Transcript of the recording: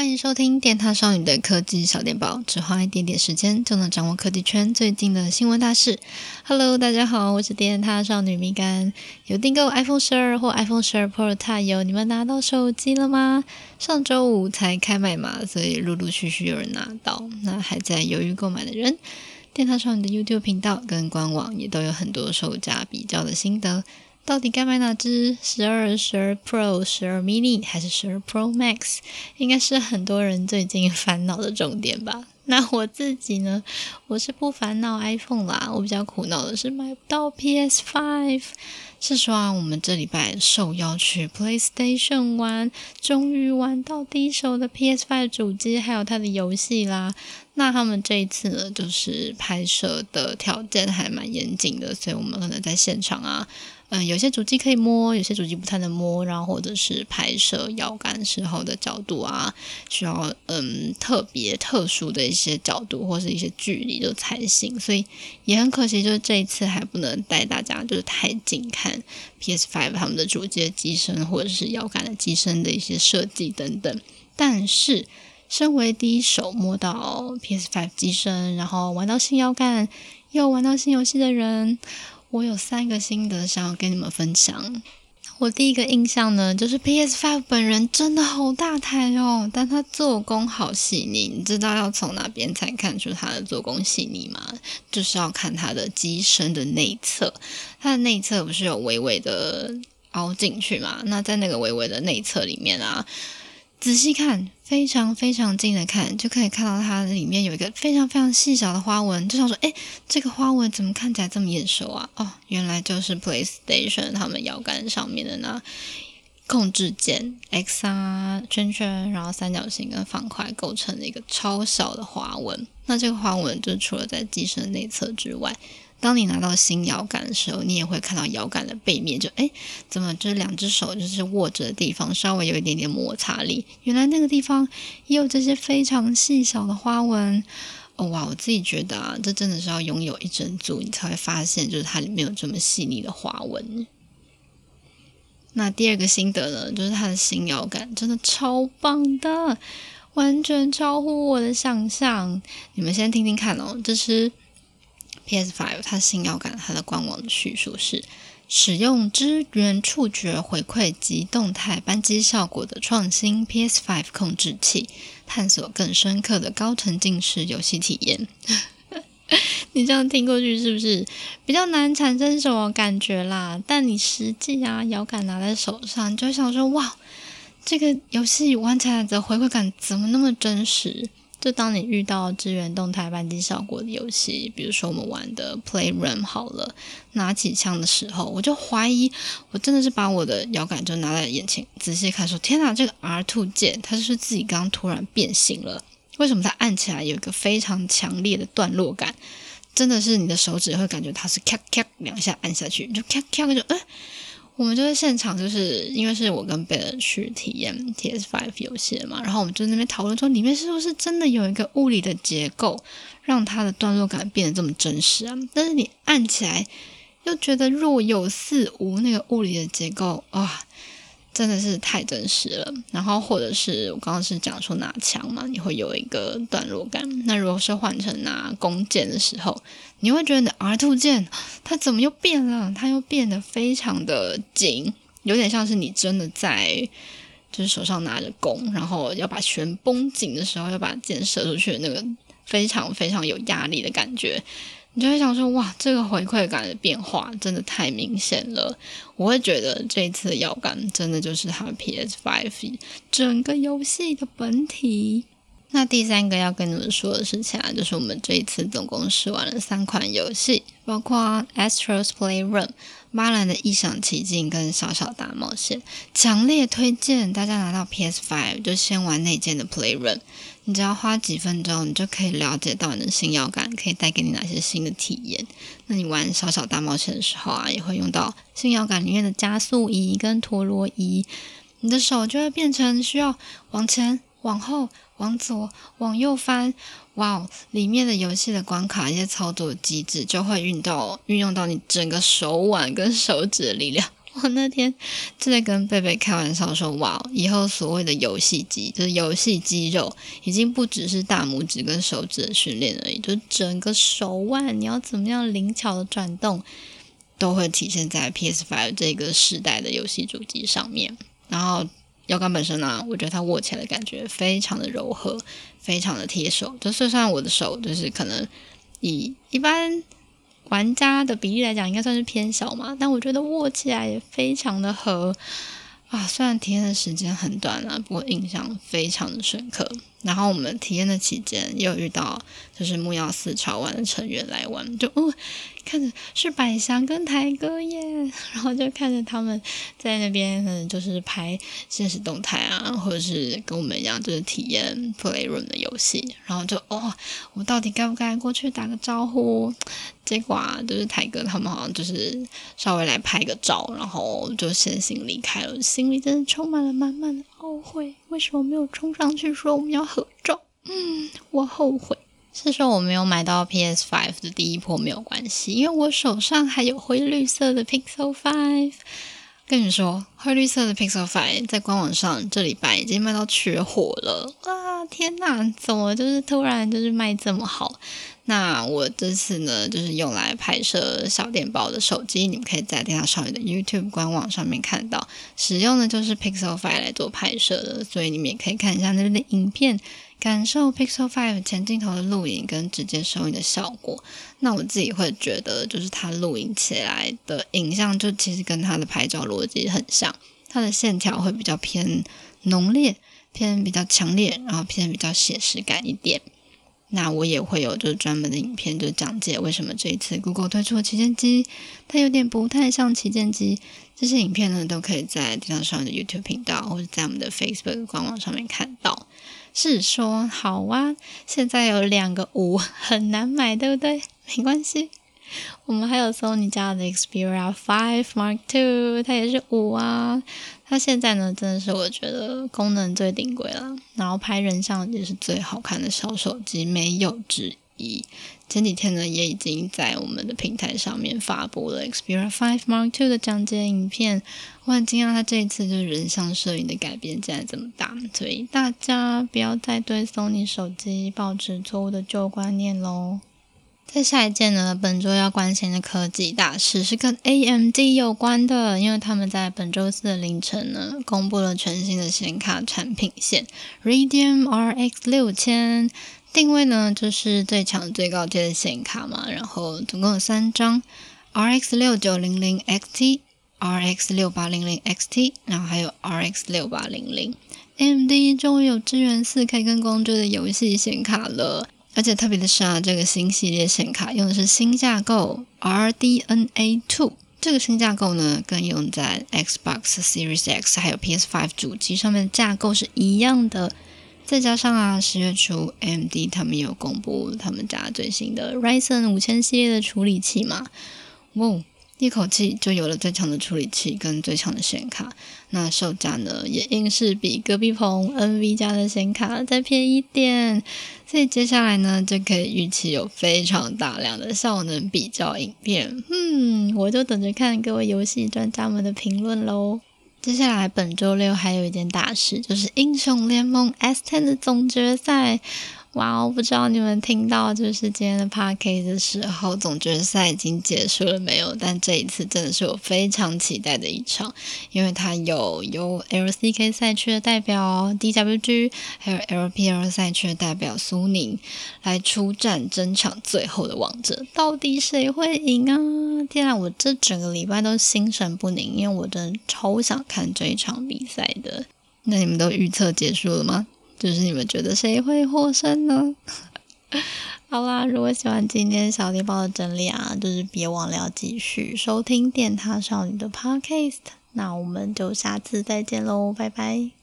欢迎收听电塔少女的科技小电报，只花一点点时间就能掌握科技圈最近的新闻大事。Hello，大家好，我是电塔少女米干。有订购 iPhone 十二或 iPhone 十二 Pro 的友，你们拿到手机了吗？上周五才开卖嘛，所以陆陆续续有人拿到。那还在犹豫购买的人，电塔少女的 YouTube 频道跟官网也都有很多售价比较的心得。到底该买哪支？十二、十二 Pro、十二 Mini 还是十二 Pro Max？应该是很多人最近烦恼的重点吧。那我自己呢？我是不烦恼 iPhone 啦，我比较苦恼的是买不到 PS Five。是说啊，我们这礼拜受邀去 PlayStation 玩，终于玩到第一手的 PS Five 主机，还有它的游戏啦。那他们这一次呢，就是拍摄的条件还蛮严谨的，所以我们可能在现场啊。嗯，有些主机可以摸，有些主机不太能摸，然后或者是拍摄摇杆时候的角度啊，需要嗯特别特殊的一些角度或是一些距离就才行，所以也很可惜，就是这一次还不能带大家就是太近看 PS5 他们的主机的机身或者是摇杆的机身的一些设计等等。但是，身为第一手摸到 PS5 机身，然后玩到新摇杆，又玩到新游戏的人。我有三个心得想要跟你们分享。我第一个印象呢，就是 PS5 本人真的好大台哦，但它做工好细腻。你知道要从哪边才看出它的做工细腻吗？就是要看它的机身的内侧，它的内侧不是有微微的凹进去嘛？那在那个微微的内侧里面啊。仔细看，非常非常近的看，就可以看到它里面有一个非常非常细小的花纹。就想说，哎，这个花纹怎么看起来这么眼熟啊？哦，原来就是 PlayStation 他们摇杆上面的那控制键 X 啊圈圈，然后三角形跟方块构成的一个超小的花纹。那这个花纹就除了在机身内侧之外。当你拿到新摇杆的时候，你也会看到摇杆的背面，就诶，怎么这两只手就是握着的地方稍微有一点点摩擦力？原来那个地方也有这些非常细小的花纹。哦哇，我自己觉得啊，这真的是要拥有一整组，你才会发现，就是它里面有这么细腻的花纹。那第二个心得呢，就是它的新摇感真的超棒的，完全超乎我的想象。你们先听听看哦，这是。PS Five，它新摇感，它的官网的叙述是：使用支援触觉回馈及动态扳机效果的创新 PS5 控制器，探索更深刻的高沉浸式游戏体验。你这样听过去是不是比较难产生什么感觉啦？但你实际啊，摇杆拿在手上，你就想说：哇，这个游戏玩起来的回馈感怎么那么真实？就当你遇到支援动态扳机效果的游戏，比如说我们玩的 Playroom 好了，拿起枪的时候，我就怀疑，我真的是把我的摇杆就拿在眼前仔细看，说天哪，这个 R2 键它是不是自己刚刚突然变形了？为什么它按起来有一个非常强烈的段落感？真的是你的手指会感觉它是咔咔两下按下去，就咔咔就嗯。我们就在现场，就是因为是我跟贝尔去体验 TS 5游戏嘛，然后我们就那边讨论说，里面是不是真的有一个物理的结构，让它的段落感变得这么真实啊？但是你按起来又觉得若有似无，那个物理的结构哇！真的是太真实了，然后或者是我刚刚是讲说拿枪嘛，你会有一个段落感。那如果是换成拿弓箭的时候，你会觉得你的 R2 键它怎么又变了？它又变得非常的紧，有点像是你真的在就是手上拿着弓，然后要把弦绷紧的时候，要把箭射出去的那个非常非常有压力的感觉。你就会想说，哇，这个回馈感的变化真的太明显了。我会觉得这一次的摇杆真的就是它 PS5 整个游戏的本体。那第三个要跟你们说的事情啊，就是我们这一次总共试玩了三款游戏，包括 Astro's Playroom、巴兰的异想奇境跟小小大冒险。强烈推荐大家拿到 PS5 就先玩内建的 Playroom。你只要花几分钟，你就可以了解到你的新摇杆可以带给你哪些新的体验。那你玩小小大冒险的时候啊，也会用到新摇杆里面的加速仪跟陀螺仪，你的手就会变成需要往前、往后、往左、往右翻。哇哦，里面的游戏的关卡一些操作机制就会运到运用到你整个手腕跟手指的力量。我那天就在跟贝贝开玩笑说：“哇，以后所谓的游戏机，就是游戏肌肉，已经不只是大拇指跟手指的训练而已，就整个手腕，你要怎么样灵巧的转动，都会体现在 PS Five 这个时代的游戏主机上面。然后腰杆本身呢、我觉得它握起来的感觉非常的柔和，非常的贴手。就算算我的手，就是可能以一般。”玩家的比例来讲，应该算是偏小嘛，但我觉得握起来也非常的合啊。虽然体验的时间很短啊，不过印象非常的深刻。然后我们体验的期间，又遇到就是木曜四超玩的成员来玩，就哦，看着是百祥跟台哥耶，然后就看着他们在那边，嗯，就是拍现实动态啊，或者是跟我们一样，就是体验 Playroom 的游戏，然后就哦，我到底该不该过去打个招呼？结果啊，就是台哥他们好像就是稍微来拍个照，然后就先行离开了，心里真的充满了满满的懊悔，为什么没有冲上去说我们要合照？嗯，我后悔。是说我没有买到 PS Five 的第一波没有关系，因为我手上还有灰绿色的 Pixel 5。跟你说，灰绿色的 Pixel 5在官网上这礼拜已经卖到缺货了。啊，天哪，怎么就是突然就是卖这么好？那我这次呢，就是用来拍摄小电报的手机，你们可以在电脑少女的 YouTube 官网上面看到，使用的就是 Pixel Five 来做拍摄的，所以你们也可以看一下那边的影片，感受 Pixel Five 前镜头的录影跟直接收音的效果。那我自己会觉得，就是它录影起来的影像，就其实跟它的拍照逻辑很像，它的线条会比较偏浓烈，偏比较强烈，然后偏比较写实感一点。那我也会有就是专门的影片，就讲解为什么这一次 Google 推出的旗舰机，它有点不太像旗舰机。这些影片呢，都可以在电脑上的 YouTube 频道，或者在我们的 Facebook 官网上面看到。是说好啊，现在有两个五很难买，对不对？没关系。我们还有 Sony 家的 Xperia 5 Mark II，它也是五啊。它现在呢，真的是我觉得功能最顶贵了，然后拍人像也是最好看的小手机，没有之一。前几天呢，也已经在我们的平台上面发布了 Xperia 5 Mark II 的讲解影片。我很惊讶，它这一次就是人像摄影的改变竟然这么大，所以大家不要再对 Sony 手机抱持错误的旧观念喽。在下一件呢，本周要关心的科技大事是跟 AMD 有关的，因为他们在本周四的凌晨呢，公布了全新的显卡产品线 Radeon RX 六千，定位呢就是最强最高阶的显卡嘛，然后总共有三张 RX 六九零零 XT、RX 六八零零 XT，然后还有 RX 六八零零，AMD 终于有支援四 K 跟光追的游戏显卡了。而且特别的是啊，这个新系列显卡用的是新架构 RDNA Two，这个新架构呢，跟用在 Xbox Series X 还有 PS5 主机上面的架构是一样的。再加上啊，十月初 AMD 他们有公布他们家最新的 Ryzen 五千系列的处理器嘛，哇！哦一口气就有了最强的处理器跟最强的显卡，那售价呢也硬是比隔壁棚 NV 家的显卡再便宜一点，所以接下来呢就可以预期有非常大量的效能比较影片，嗯，我就等着看各位游戏专家们的评论喽。接下来本周六还有一件大事，就是英雄联盟 S10 的总决赛。哇，我不知道你们听到就是今天的 p a r k a s t 的时候，总决赛已经结束了没有？但这一次真的是我非常期待的一场，因为它有由 LCK 赛区的代表 DWG，还有 LPL 赛区的代表苏宁来出战争抢最后的王者，到底谁会赢啊？天啊，我这整个礼拜都心神不宁，因为我真的超想看这一场比赛的。那你们都预测结束了吗？就是你们觉得谁会获胜呢？好啦，如果喜欢今天小电报的整理啊，就是别忘了要继续收听电塔少女的 podcast。那我们就下次再见喽，拜拜。